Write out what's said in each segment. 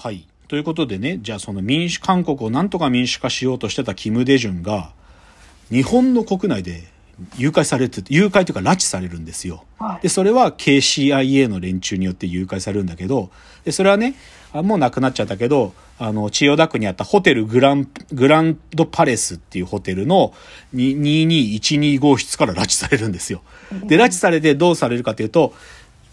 はい。ということでね、じゃあその民主、韓国をなんとか民主化しようとしてたキム・デジュンが、日本の国内で誘拐されて、誘拐というか拉致されるんですよ。はいで、それは KCIA の連中によって誘拐されるんだけど、で、それはね、あもうなくなっちゃったけど、あの、千代田区にあったホテルグラン、グランドパレスっていうホテルのに2212号室から拉致されるんですよ。で、拉致されてどうされるかというと、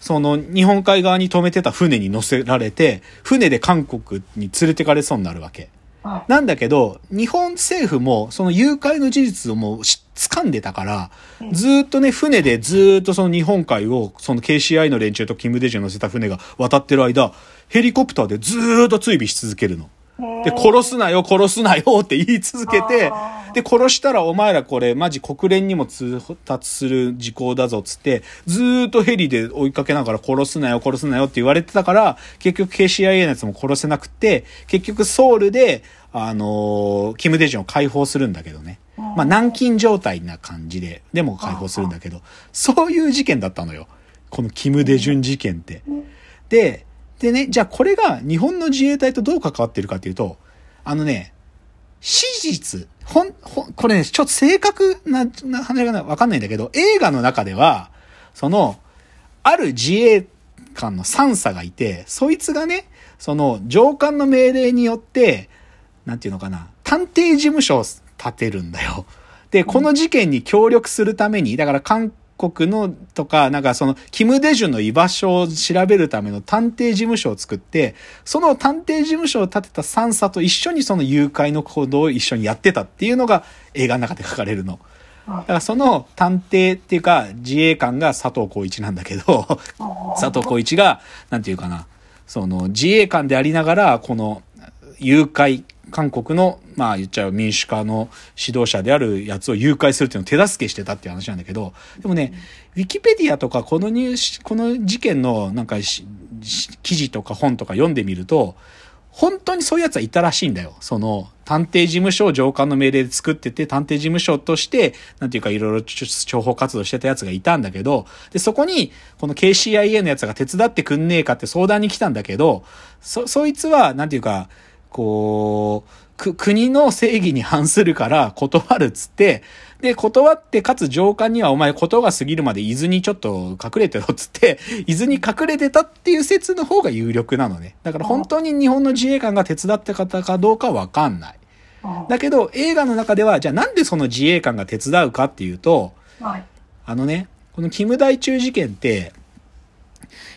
その日本海側に止めてた船に乗せられて、船で韓国に連れてかれそうになるわけ。はい。なんだけど、日本政府もその誘拐の事実をもうし掴んでたから、ずーっとね、船でずーっとその日本海を、その KCI の連中とキム・デジュン乗せた船が渡ってる間、ヘリコプターでずーっと追尾し続けるの。で、殺すなよ、殺すなよ って言い続けてあ、で、殺したらお前らこれマジ国連にも通達する事項だぞっつって、ずーっとヘリで追いかけながら殺すなよ、殺すなよって言われてたから、結局 KCIA のやつも殺せなくって、結局ソウルで、あのーキム・デジュンを解放するんだけどね。まあ、軟禁状態な感じで、でも解放するんだけど、そういう事件だったのよ。このキム・デジュン事件って。で、でね、じゃあこれが日本の自衛隊とどう関わってるかっていうと、あのね、史実、ほん、ほん、これね、ちょっと正確な、な話がわかんないんだけど、映画の中では、その、ある自衛官の3佐がいて、そいつがね、その上官の命令によって、なんていうのかな、探偵事務所を建てるんだよ。で、この事件に協力するために、だから韓国のとか、なんかその、キム・デジュンの居場所を調べるための探偵事務所を作って、その探偵事務所を建てた三佐と一緒にその誘拐の行動を一緒にやってたっていうのが映画の中で書かれるの。だからその探偵っていうか自衛官が佐藤浩一なんだけど、佐藤浩一が、なんていうかな、その自衛官でありながら、この誘拐、韓国の、まあ言っちゃう民主化の指導者であるやつを誘拐するっていうのを手助けしてたっていう話なんだけど、でもね、ウィキペディアとかこのニュース、この事件のなんか記事とか本とか読んでみると、本当にそういうやつはいたらしいんだよ。その、探偵事務所を上官の命令で作ってて、探偵事務所として、なんていうかいろいろ諜報活動してたやつがいたんだけど、で、そこに、この KCIA のやつが手伝ってくんねえかって相談に来たんだけど、そ、そいつは、なんていうか、こう、国の正義に反するから断るっつって、で、断って、かつ上官にはお前ことが過ぎるまで伊豆にちょっと隠れてろっつって、伊豆に隠れてたっていう説の方が有力なのね。だから本当に日本の自衛官が手伝って方かどうかわかんない。だけど映画の中では、じゃあなんでその自衛官が手伝うかっていうと、はい。あのね、このキム大中事件って、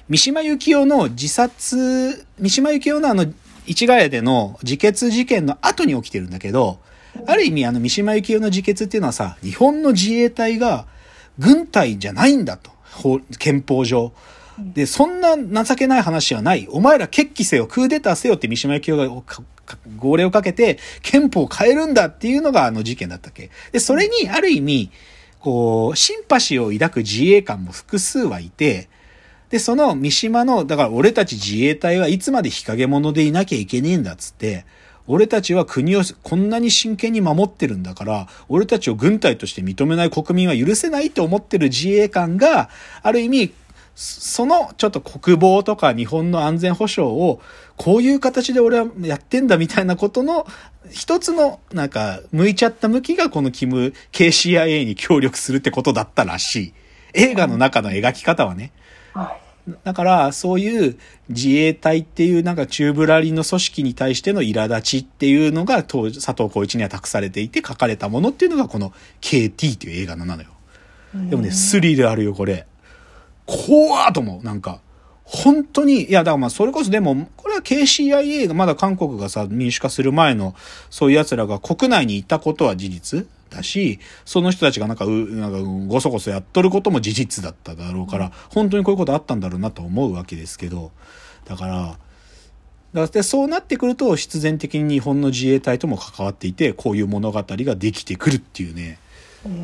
三島由紀夫の自殺、三島由紀夫のあの、市ヶ谷での自決事件の後に起きてるんだけど、ある意味あの三島由紀夫の自決っていうのはさ、日本の自衛隊が軍隊じゃないんだと。法憲法上。で、そんな情けない話はない。お前ら決起せよ、クーデターせよって三島由紀夫が号令をかけて、憲法を変えるんだっていうのがあの事件だったっけ。で、それにある意味、こう、シンパシーを抱く自衛官も複数はいて、で、その三島の、だから俺たち自衛隊はいつまで日陰者でいなきゃいけねえんだっつって、俺たちは国をこんなに真剣に守ってるんだから、俺たちを軍隊として認めない国民は許せないと思ってる自衛官が、ある意味、そのちょっと国防とか日本の安全保障をこういう形で俺はやってんだみたいなことの一つのなんか向いちゃった向きがこのキム KCIA に協力するってことだったらしい。映画の中の描き方はね。はい。だから、そういう自衛隊っていうなんか中ぶらりんの組織に対しての苛立ちっていうのが当時佐藤浩市には託されていて書かれたものっていうのがこの KT っていう映画なのよ。でもね、スリルあるよ、これ。怖ーと思う、なんか。本当に、いや、だからまあ、それこそでも、これは KCIA がまだ韓国がさ、民主化する前の、そういう奴らが国内にいたことは事実だし、その人たちがなんか、う、なんか、ごそごそやっとることも事実だっただろうから、本当にこういうことあったんだろうなと思うわけですけど、だから、だってそうなってくると必然的に日本の自衛隊とも関わっていてこういう物語ができてくるっていうね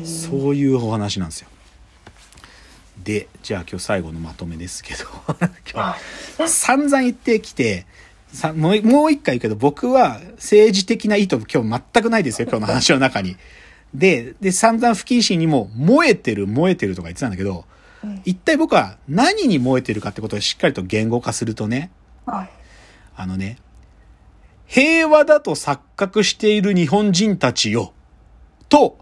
そういうお話なんですよ。でじゃあ今日最後のまとめですけど 今日散々言ってきてさもうもう一回言うけど僕は政治的な意図今日全くないですよ今日の話の中に。でで散々不謹慎にも燃えてる燃えてるとか言ってたんだけど一体僕は何に燃えてるかってことをしっかりと言語化するとねはい。あのね、平和だと錯覚している日本人たちよ、と、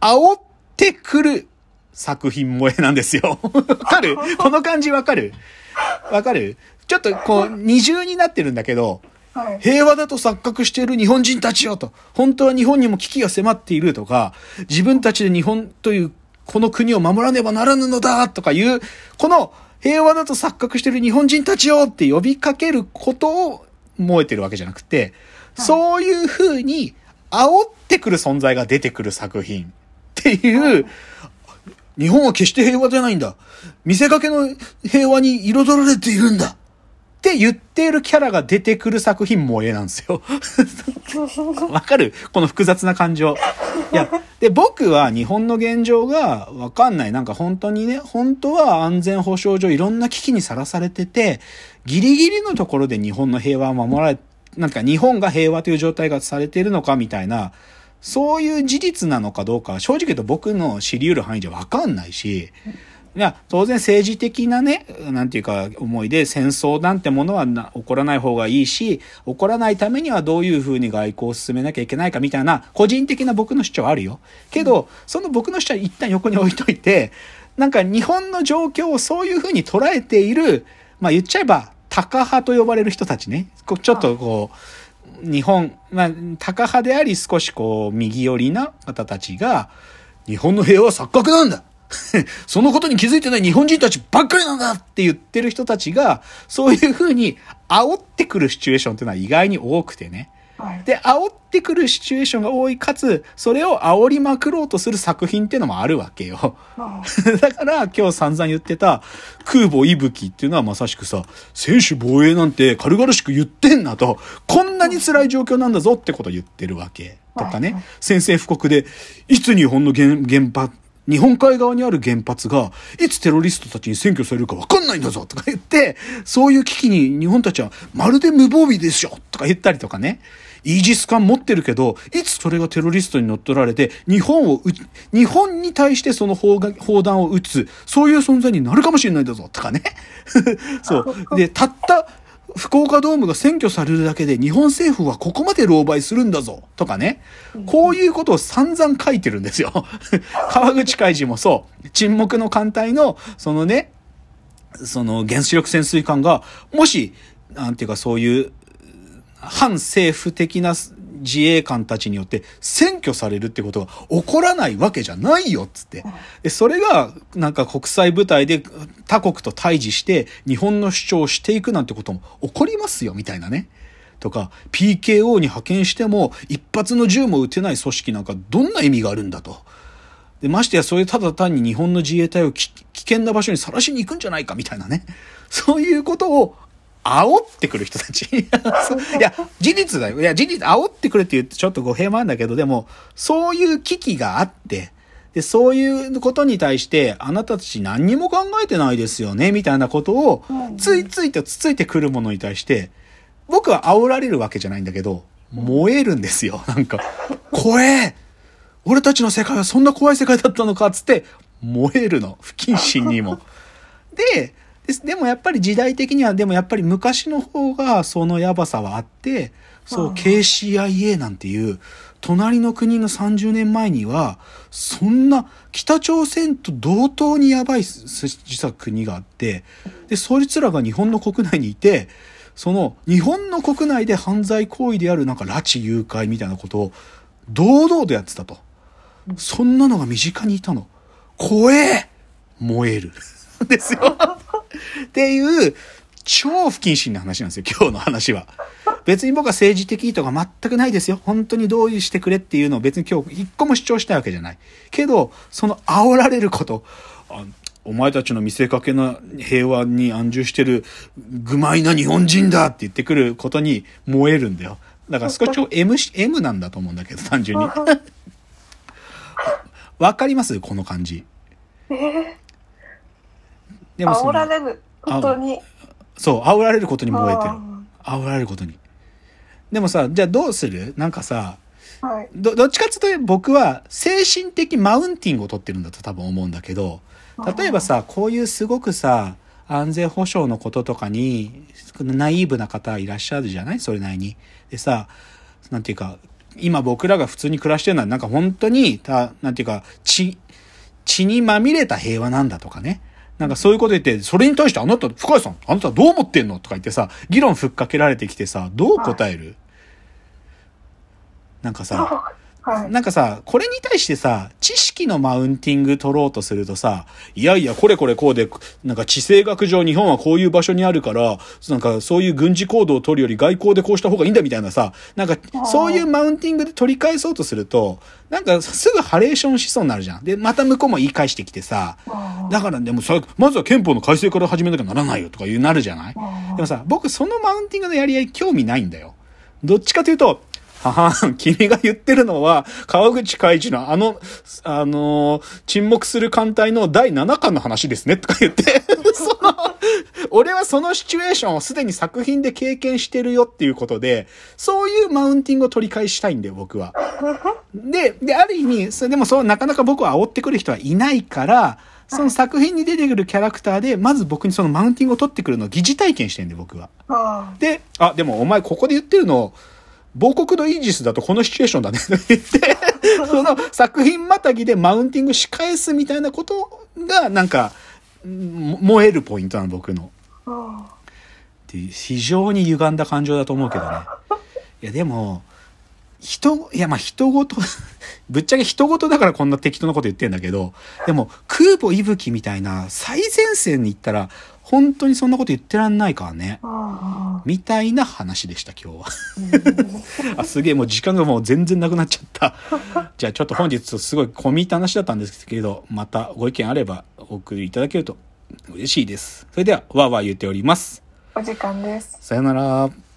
煽ってくる作品萌えなんですよ。わかる？この感じわかる？わかる？ちょっとこう、二重になってるんだけど、はい。平和だと錯覚している日本人たちよと。本当は日本にも危機が迫っているとか、自分たちで日本というこの国を守らねばならぬのだとかいう、この平和だと錯覚している日本人たちよって呼びかけることを燃えてるわけじゃなくて、そういう風に煽ってくる存在が出てくる作品っていう、日本は決して平和じゃないんだ。見せかけの平和に彩られているんだ。って言っているキャラが出てくる作品萌えなんですよ。わかる？この複雑な感情。いや、で、僕は日本の現状がわかんない。なんか本当にね、本当は安全保障上いろんな危機にさらされてて、ギリギリのところで日本の平和は守られ、なんか日本が平和という状態がされているのかみたいな、そういう事実なのかどうかは正直言うと僕の知り得る範囲じゃわかんないし、いや、当然政治的なね、なんていうか思いで戦争なんてものはな起こらない方がいいし、起こらないためにはどういうふうに外交を進めなきゃいけないかみたいな個人的な僕の主張はあるよ。けど、その僕の主張は一旦横に置いといて、なんか日本の状況をそういうふうに捉えている、まあ言っちゃえば、タカ派と呼ばれる人たちね。ちょっとこう、日本、まあ、タカ派であり少しこう、右寄りな方たちが、日本の平和は錯覚なんだ そのことに気づいてない日本人たちばっかりなんだって言ってる人たちが、そういうふうに煽ってくるシチュエーションっていうのは意外に多くてね。はい。で、煽ってくるシチュエーションが多い、かつ、それを煽りまくろうとする作品っていうのもあるわけよ。あ だから今日散々言ってた空母息吹っていうのはまさしくさ、専守防衛なんて軽々しく言ってんなと、こんなに辛い状況なんだぞってことを言ってるわけ。とかはいね、宣戦布告で、いつ日本の原原発、日本海側にある原発が、いつテロリストたちに占拠されるか分かんないんだぞとか言って、そういう危機に日本たちはまるで無防備でしょとか言ったりとかね。イージス艦持ってるけど、いつそれがテロリストに乗っ取られて、日本をう、日本に対してその砲が砲弾を撃つ、そういう存在になるかもしれないんだぞ、とかね。そう。で、たった、福岡ドームが占拠されるだけで日本政府はここまで狼狽するんだぞとかね。こういうことを散々書いてるんですよ。川口海事もそう。沈黙の艦隊の、そのね、その原子力潜水艦が、もし、なんていうかそういう、反政府的な自衛官たちによって占拠されるってことが起こらないわけじゃないよっつって。でそれがなんか国際舞台で他国と対峙して日本の主張をしていくなんてことも起こりますよみたいなね。とか PKO に派遣しても一発の銃も撃てない組織なんかどんな意味があるんだと。で、ましてや、それただ単に日本の自衛隊を危険な場所にさらしに行くんじゃないかみたいなね。そういうことを煽ってくる人たち。いや、事実だよ。いや、事実、煽ってくるって言ってちょっと語弊もあるんだけど、でも、そういう危機があって、で、そういうことに対して、あなたたち何にも考えてないですよね、みたいなことを、ついついとつついてくるものに対して、僕は煽られるわけじゃないんだけど、燃えるんですよ。なんか、怖え俺たちの世界はそんな怖い世界だったのか、つって、燃えるの。不謹慎にも。で、ですでもやっぱり時代的には、でもやっぱり昔の方がそのやばさはあって、そう、KCIA なんていう、隣の国の30年前には、そんな北朝鮮と同等にやばいす実は国があって、で、そいつらが日本の国内にいて、その日本の国内で犯罪行為であるなんか拉致誘拐みたいなことを堂々とやってたと。そんなのが身近にいたの。怖え燃える。ですよ。っていう、超不謹慎な話なんですよ、今日の話は。別に僕は政治的意図が全くないですよ。本当に同意してくれっていうのを別に今日一個も主張したいわけじゃない。けど、その煽られること、あお前たちの見せかけの平和に安住してる、愚昧な日本人だって言ってくることに燃えるんだよ。だから少し超 M, M なんだと思うんだけど、単純に。わかります？この感じ。でも煽られることに。そう、煽られることに燃えてるあ。煽られることに。でもさ、じゃあどうする？なんかさ、ーはい。ど、どっちかっていうと僕は精神的マウンティングを取ってるんだと多分思うんだけど、例えばさ、こういうすごくさ、安全保障のこととかに、ナイーブな方いらっしゃるじゃない？それなりに。でさ、なんていうか、今僕らが普通に暮らしてるのは、なんか本当に、た、なんていうか、血、血にまみれた平和なんだとかね。なんかそういうこと言って、それに対してあなた、深谷さん、あなたどう思ってんのとか言ってさ、議論ふっかけられてきてさ、どう答える、なんかさ、はい、なんかさ、これに対してさ、知識のマウンティング取ろうとするとさ、いやいや、これこれこうで、なんか地政学上日本はこういう場所にあるから、なんかそういう軍事行動を取るより外交でこうした方がいいんだみたいなさ、なんかそういうマウンティングで取り返そうとすると、なんかすぐハレーションしそうになるじゃん。で、また向こうも言い返してきてさ、だからでもさ、まずは憲法の改正から始めなきゃならないよとかいうなるじゃない。でもさ、僕そのマウンティングのやり合い興味ないんだよ。どっちかというと、はは君が言ってるのは、川口海一のあの、あのー、沈黙する艦隊の第7巻の話ですね、とか言って その、俺はそのシチュエーションをすでに作品で経験してるよっていうことで、そういうマウンティングを取り返したいんだよ、僕は。で、で、ある意味、それでもそう、なかなか僕は煽ってくる人はいないから、その作品に出てくるキャラクターで、まず僕にそのマウンティングを取ってくるのを疑似体験してんで、僕は。で、あ、でもお前ここで言ってるの、亡国のイージスだとこのシチュエーションだねって言って、その作品またぎでマウンティングし返すみたいなことが、なんか、燃えるポイントなの、僕の。って非常に歪んだ感情だと思うけどね。いや、でも、人、いや、まあ、人ごと ぶっちゃけ人ごとだからこんな適当なこと言ってんだけど、でも、空母息吹みたいな最前線に行ったら、本当にそんなこと言ってらんないからね。みたいな話でした、今日は。あ、すげえ、もう時間がもう全然なくなっちゃった。じゃあちょっと本日すごい込み入った話だったんですけど、またご意見あればお送りいただけると嬉しいです。それでは、わーわー言っております。お時間です。さよなら。